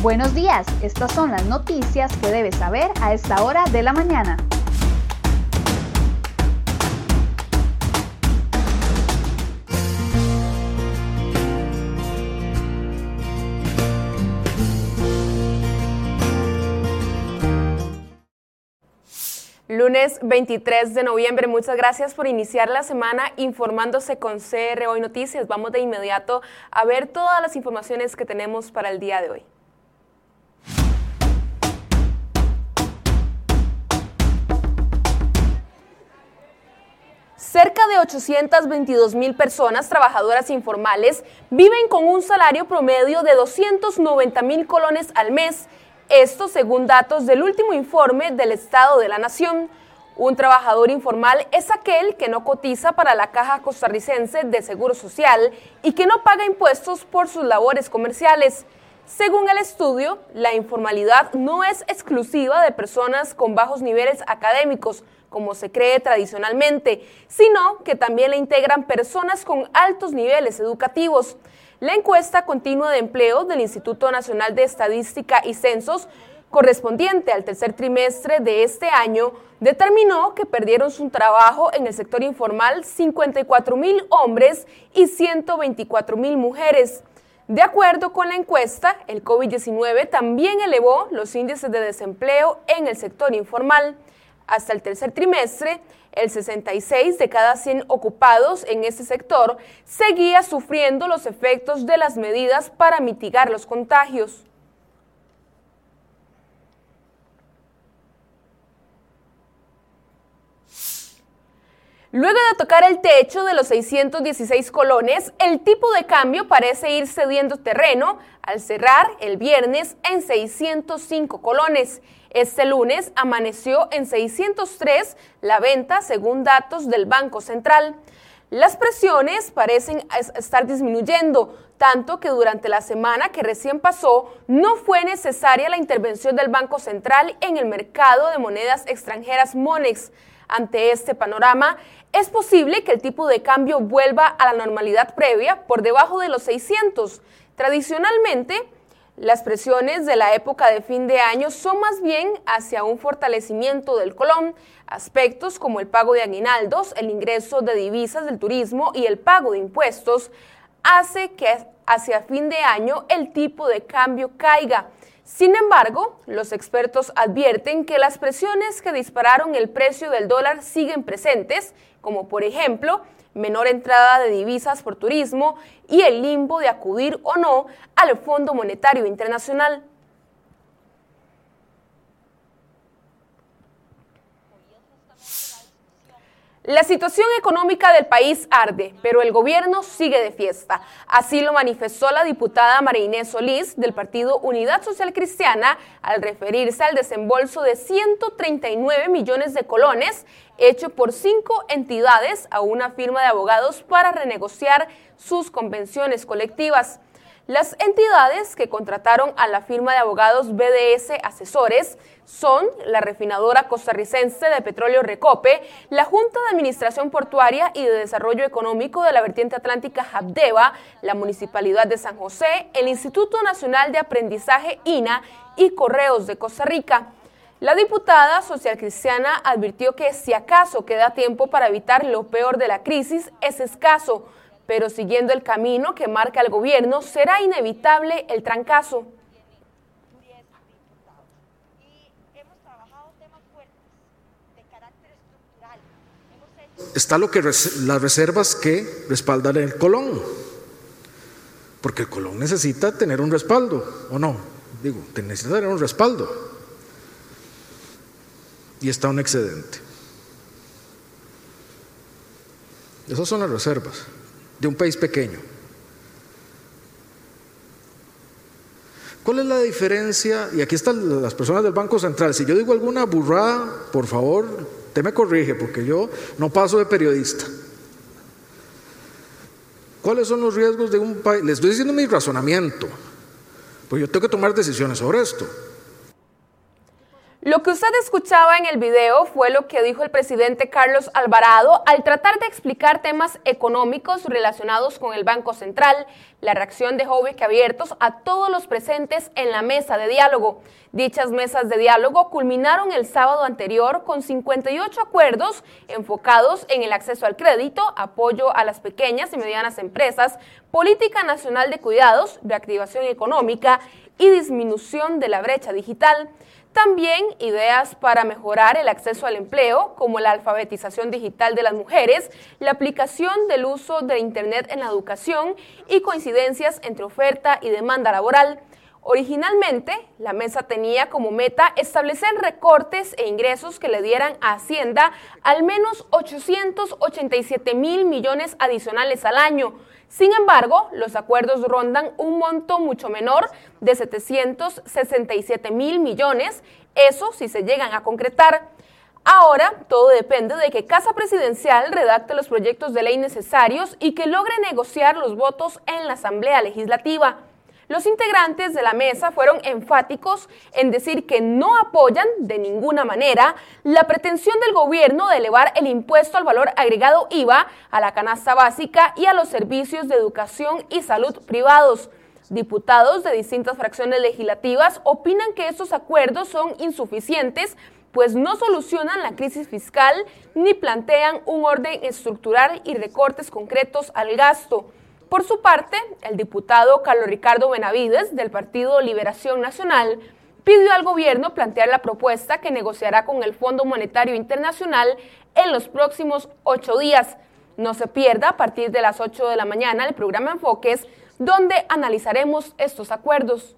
Buenos días, estas son las noticias que debes saber a esta hora de la mañana. Lunes 23 de noviembre, muchas gracias por iniciar la semana informándose con CR Hoy Noticias. Vamos de inmediato a ver todas las informaciones que tenemos para el día de hoy. Cerca de 822 mil personas trabajadoras informales viven con un salario promedio de 290 mil colones al mes esto según datos del último informe del Estado de la Nación. Un trabajador informal es aquel que no cotiza para la Caja Costarricense de Seguro Social y que no paga impuestos por sus labores comerciales. Según el estudio, la informalidad no es exclusiva de personas con bajos niveles académicos, como se cree tradicionalmente, sino que también la integran personas con altos niveles educativos. La encuesta continua de empleo del Instituto Nacional de Estadística y Censos correspondiente al tercer trimestre de este año determinó que perdieron su trabajo en el sector informal 54 mil hombres y 124 mil mujeres. De acuerdo con la encuesta, el COVID-19 también elevó los índices de desempleo en el sector informal. Hasta el tercer trimestre, el 66 de cada 100 ocupados en ese sector seguía sufriendo los efectos de las medidas para mitigar los contagios. Luego de tocar el techo de los 616 colones, el tipo de cambio parece ir cediendo terreno al cerrar el viernes en 605 colones. Este lunes amaneció en 603 la venta según datos del Banco Central. Las presiones parecen estar disminuyendo, tanto que durante la semana que recién pasó no fue necesaria la intervención del Banco Central en el mercado de monedas extranjeras MONEX. Ante este panorama, es posible que el tipo de cambio vuelva a la normalidad previa por debajo de los 600. Tradicionalmente, las presiones de la época de fin de año son más bien hacia un fortalecimiento del colón, aspectos como el pago de aguinaldos, el ingreso de divisas del turismo y el pago de impuestos, hace que hacia fin de año el tipo de cambio caiga. Sin embargo, los expertos advierten que las presiones que dispararon el precio del dólar siguen presentes, como por ejemplo menor entrada de divisas por turismo y el limbo de acudir o no al Fondo Monetario Internacional. La situación económica del país arde, pero el gobierno sigue de fiesta. Así lo manifestó la diputada María Inés Solís del Partido Unidad Social Cristiana al referirse al desembolso de 139 millones de colones hecho por cinco entidades a una firma de abogados para renegociar sus convenciones colectivas. Las entidades que contrataron a la firma de abogados BDS Asesores son la refinadora costarricense de petróleo Recope, la Junta de Administración Portuaria y de Desarrollo Económico de la Vertiente Atlántica Habdeba, la Municipalidad de San José, el Instituto Nacional de Aprendizaje INA y Correos de Costa Rica. La diputada social cristiana advirtió que si acaso queda tiempo para evitar lo peor de la crisis es escaso, pero siguiendo el camino que marca el gobierno será inevitable el trancazo. Está lo que las reservas que respaldan el Colón, porque el Colón necesita tener un respaldo, ¿o no? Digo, necesita tener un respaldo. Y está un excedente. Esas son las reservas de un país pequeño. ¿Cuál es la diferencia? Y aquí están las personas del Banco Central. Si yo digo alguna burrada, por favor, usted me corrige, porque yo no paso de periodista. ¿Cuáles son los riesgos de un país? Les estoy diciendo mi razonamiento, pues yo tengo que tomar decisiones sobre esto. Lo que usted escuchaba en el video fue lo que dijo el presidente Carlos Alvarado al tratar de explicar temas económicos relacionados con el Banco Central. La reacción dejó abiertos a todos los presentes en la mesa de diálogo. Dichas mesas de diálogo culminaron el sábado anterior con 58 acuerdos enfocados en el acceso al crédito, apoyo a las pequeñas y medianas empresas, política nacional de cuidados, reactivación económica y disminución de la brecha digital. También ideas para mejorar el acceso al empleo, como la alfabetización digital de las mujeres, la aplicación del uso de Internet en la educación y coincidencias entre oferta y demanda laboral. Originalmente, la mesa tenía como meta establecer recortes e ingresos que le dieran a Hacienda al menos 887 mil millones adicionales al año, sin embargo, los acuerdos rondan un monto mucho menor de 767 mil millones, eso si se llegan a concretar. Ahora todo depende de que Casa Presidencial redacte los proyectos de ley necesarios y que logre negociar los votos en la Asamblea Legislativa. Los integrantes de la mesa fueron enfáticos en decir que no apoyan de ninguna manera la pretensión del gobierno de elevar el impuesto al valor agregado IVA a la canasta básica y a los servicios de educación y salud privados. Diputados de distintas fracciones legislativas opinan que estos acuerdos son insuficientes pues no solucionan la crisis fiscal ni plantean un orden estructural y recortes concretos al gasto. Por su parte, el diputado Carlos Ricardo Benavides, del Partido Liberación Nacional, pidió al gobierno plantear la propuesta que negociará con el Fondo Monetario Internacional en los próximos ocho días. No se pierda a partir de las 8 de la mañana el programa Enfoques, donde analizaremos estos acuerdos.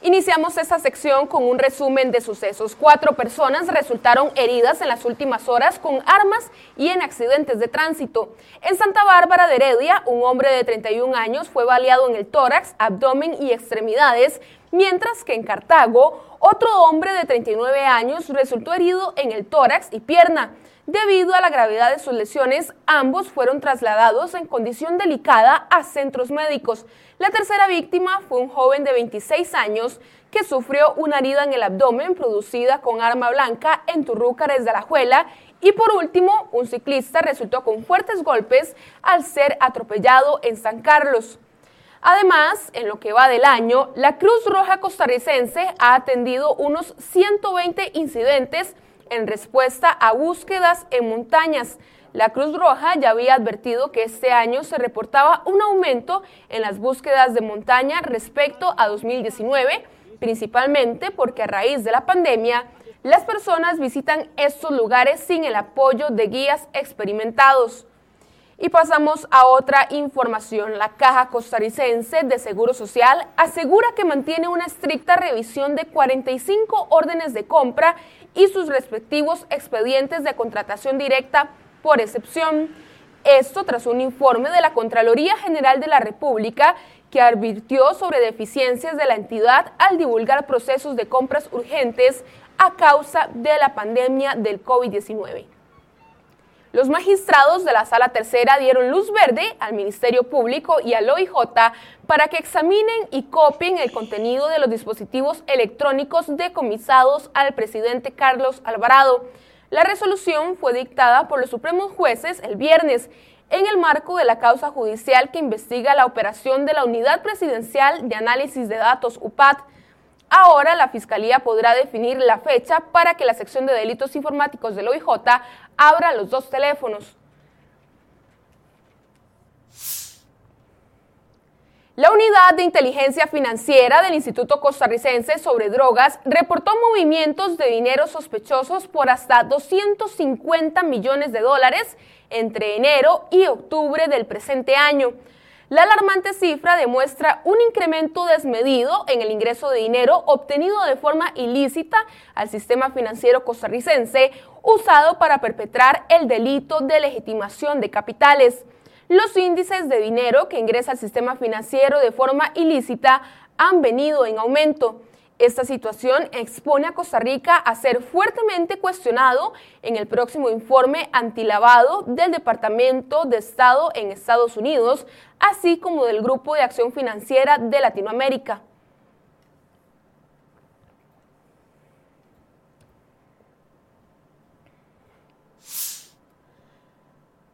Iniciamos esta sección con un resumen de sucesos. Cuatro personas resultaron heridas en las últimas horas con armas y en accidentes de tránsito. En Santa Bárbara de Heredia, un hombre de 31 años fue baleado en el tórax, abdomen y extremidades, mientras que en Cartago, otro hombre de 39 años resultó herido en el tórax y pierna. Debido a la gravedad de sus lesiones, ambos fueron trasladados en condición delicada a centros médicos. La tercera víctima fue un joven de 26 años que sufrió una herida en el abdomen producida con arma blanca en Turrúcares de Alajuela y por último, un ciclista resultó con fuertes golpes al ser atropellado en San Carlos. Además, en lo que va del año, la Cruz Roja costarricense ha atendido unos 120 incidentes en respuesta a búsquedas en montañas. La Cruz Roja ya había advertido que este año se reportaba un aumento en las búsquedas de montaña respecto a 2019, principalmente porque a raíz de la pandemia, las personas visitan estos lugares sin el apoyo de guías experimentados. Y pasamos a otra información. La Caja Costarricense de Seguro Social asegura que mantiene una estricta revisión de 45 órdenes de compra y sus respectivos expedientes de contratación directa por excepción. Esto tras un informe de la Contraloría General de la República que advirtió sobre deficiencias de la entidad al divulgar procesos de compras urgentes a causa de la pandemia del COVID-19. Los magistrados de la Sala Tercera dieron luz verde al Ministerio Público y al OIJ para que examinen y copien el contenido de los dispositivos electrónicos decomisados al presidente Carlos Alvarado. La resolución fue dictada por los supremos jueces el viernes en el marco de la causa judicial que investiga la operación de la Unidad Presidencial de Análisis de Datos UPAT. Ahora la Fiscalía podrá definir la fecha para que la sección de delitos informáticos del OIJ abra los dos teléfonos. La unidad de inteligencia financiera del Instituto Costarricense sobre Drogas reportó movimientos de dinero sospechosos por hasta 250 millones de dólares entre enero y octubre del presente año. La alarmante cifra demuestra un incremento desmedido en el ingreso de dinero obtenido de forma ilícita al sistema financiero costarricense usado para perpetrar el delito de legitimación de capitales. Los índices de dinero que ingresa al sistema financiero de forma ilícita han venido en aumento. Esta situación expone a Costa Rica a ser fuertemente cuestionado en el próximo informe antilavado del Departamento de Estado en Estados Unidos, así como del Grupo de Acción Financiera de Latinoamérica.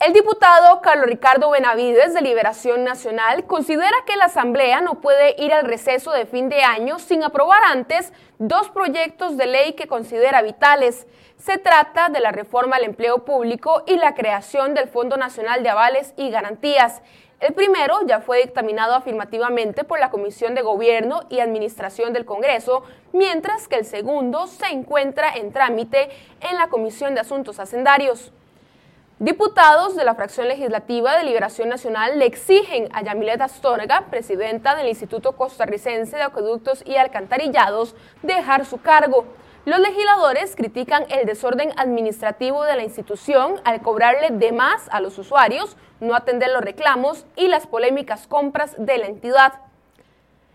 El diputado Carlos Ricardo Benavides de Liberación Nacional considera que la Asamblea no puede ir al receso de fin de año sin aprobar antes dos proyectos de ley que considera vitales. Se trata de la reforma al empleo público y la creación del Fondo Nacional de Avales y Garantías. El primero ya fue dictaminado afirmativamente por la Comisión de Gobierno y Administración del Congreso, mientras que el segundo se encuentra en trámite en la Comisión de Asuntos Hacendarios. Diputados de la fracción legislativa de Liberación Nacional le exigen a Yamilet Astorga, presidenta del Instituto Costarricense de Acueductos y Alcantarillados, dejar su cargo. Los legisladores critican el desorden administrativo de la institución al cobrarle de más a los usuarios, no atender los reclamos y las polémicas compras de la entidad.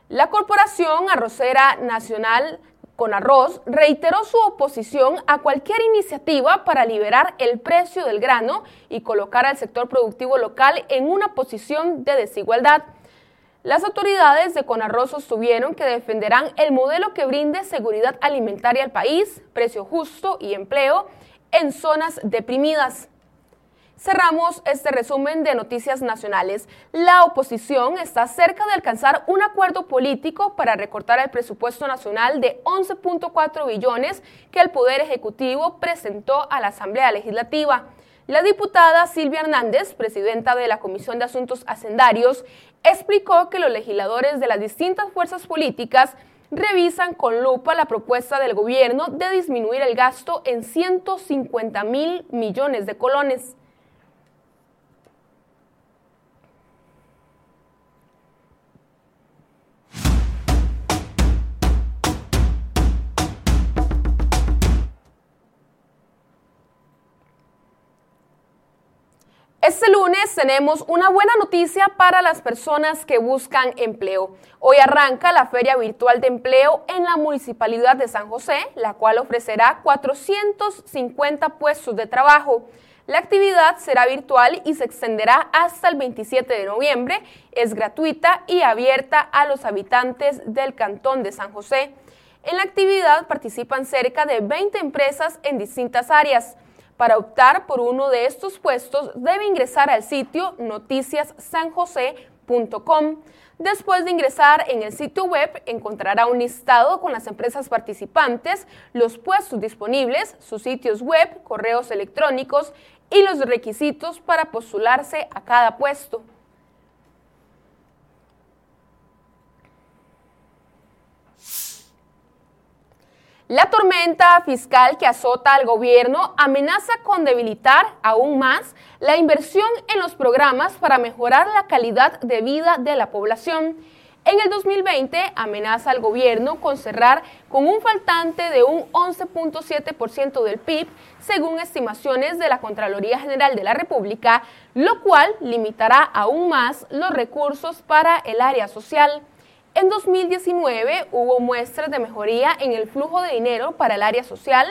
La Corporación Arrocera Nacional con arroz, reiteró su oposición a cualquier iniciativa para liberar el precio del grano y colocar al sector productivo local en una posición de desigualdad. Las autoridades de Conarroz sostuvieron que defenderán el modelo que brinde seguridad alimentaria al país, precio justo y empleo en zonas deprimidas. Cerramos este resumen de noticias nacionales. La oposición está cerca de alcanzar un acuerdo político para recortar el presupuesto nacional de 11.4 billones que el Poder Ejecutivo presentó a la Asamblea Legislativa. La diputada Silvia Hernández, presidenta de la Comisión de Asuntos Hacendarios, explicó que los legisladores de las distintas fuerzas políticas revisan con lupa la propuesta del gobierno de disminuir el gasto en 150 mil millones de colones. Este lunes tenemos una buena noticia para las personas que buscan empleo. Hoy arranca la Feria Virtual de Empleo en la Municipalidad de San José, la cual ofrecerá 450 puestos de trabajo. La actividad será virtual y se extenderá hasta el 27 de noviembre. Es gratuita y abierta a los habitantes del Cantón de San José. En la actividad participan cerca de 20 empresas en distintas áreas. Para optar por uno de estos puestos debe ingresar al sitio noticiassanjose.com. Después de ingresar en el sitio web, encontrará un listado con las empresas participantes, los puestos disponibles, sus sitios web, correos electrónicos y los requisitos para postularse a cada puesto. La tormenta fiscal que azota al gobierno amenaza con debilitar aún más la inversión en los programas para mejorar la calidad de vida de la población. En el 2020 amenaza al gobierno con cerrar con un faltante de un 11.7% del PIB, según estimaciones de la Contraloría General de la República, lo cual limitará aún más los recursos para el área social. En 2019 hubo muestras de mejoría en el flujo de dinero para el área social,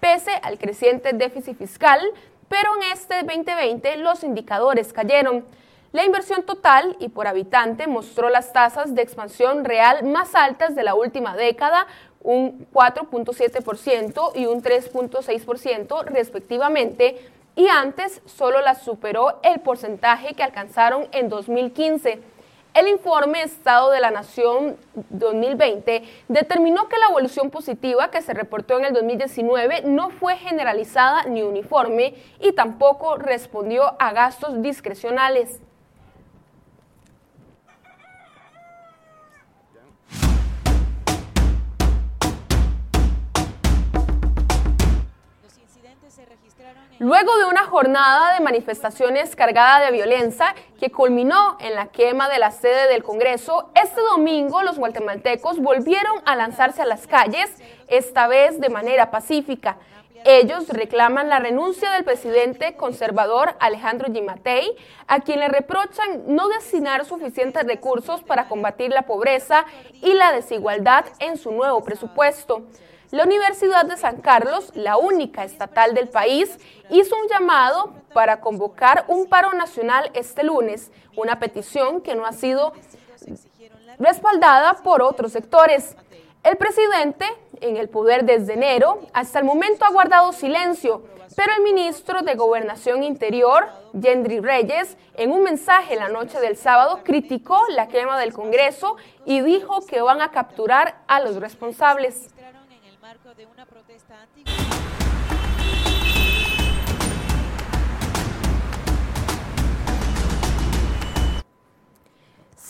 pese al creciente déficit fiscal, pero en este 2020 los indicadores cayeron. La inversión total y por habitante mostró las tasas de expansión real más altas de la última década, un 4.7% y un 3.6% respectivamente, y antes solo las superó el porcentaje que alcanzaron en 2015. El informe Estado de la Nación 2020 determinó que la evolución positiva que se reportó en el 2019 no fue generalizada ni uniforme y tampoco respondió a gastos discrecionales. Luego de una jornada de manifestaciones cargada de violencia que culminó en la quema de la sede del Congreso, este domingo los guatemaltecos volvieron a lanzarse a las calles, esta vez de manera pacífica. Ellos reclaman la renuncia del presidente conservador Alejandro Gimatei, a quien le reprochan no destinar suficientes recursos para combatir la pobreza y la desigualdad en su nuevo presupuesto. La Universidad de San Carlos, la única estatal del país, hizo un llamado para convocar un paro nacional este lunes, una petición que no ha sido respaldada por otros sectores. El presidente, en el poder desde enero, hasta el momento ha guardado silencio, pero el ministro de Gobernación Interior, Yendri Reyes, en un mensaje la noche del sábado, criticó la quema del Congreso y dijo que van a capturar a los responsables.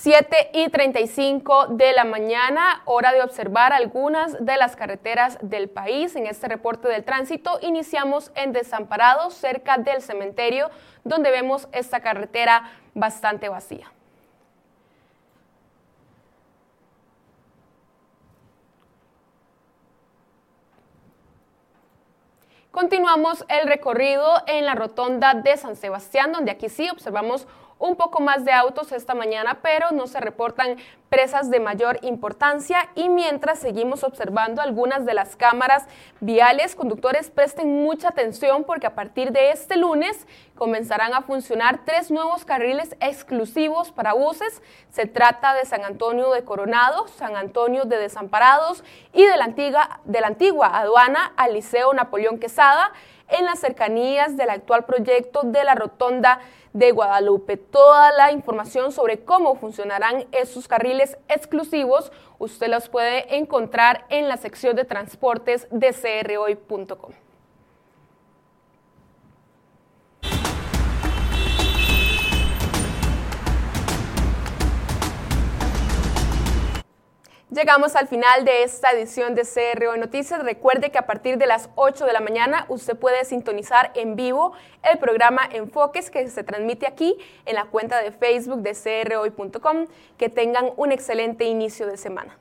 7 y 35 de la mañana, hora de observar algunas de las carreteras del país. En este reporte del tránsito iniciamos en Desamparados, cerca del cementerio, donde vemos esta carretera bastante vacía. Continuamos el recorrido en la rotonda de San Sebastián, donde aquí sí observamos un poco más de autos esta mañana, pero no se reportan presas de mayor importancia y mientras seguimos observando algunas de las cámaras viales, conductores presten mucha atención porque a partir de este lunes comenzarán a funcionar tres nuevos carriles exclusivos para buses. Se trata de San Antonio de Coronado, San Antonio de Desamparados y de la antigua, aduana al Liceo Napoleón Quesada en las cercanías del actual proyecto de la Rotonda de Guadalupe. Toda la información sobre cómo funcionarán esos carriles exclusivos usted los puede encontrar en la sección de transportes de crhoy.com. Llegamos al final de esta edición de CRO Noticias. Recuerde que a partir de las 8 de la mañana usted puede sintonizar en vivo el programa Enfoques que se transmite aquí en la cuenta de Facebook de crhoy.com. Que tengan un excelente inicio de semana.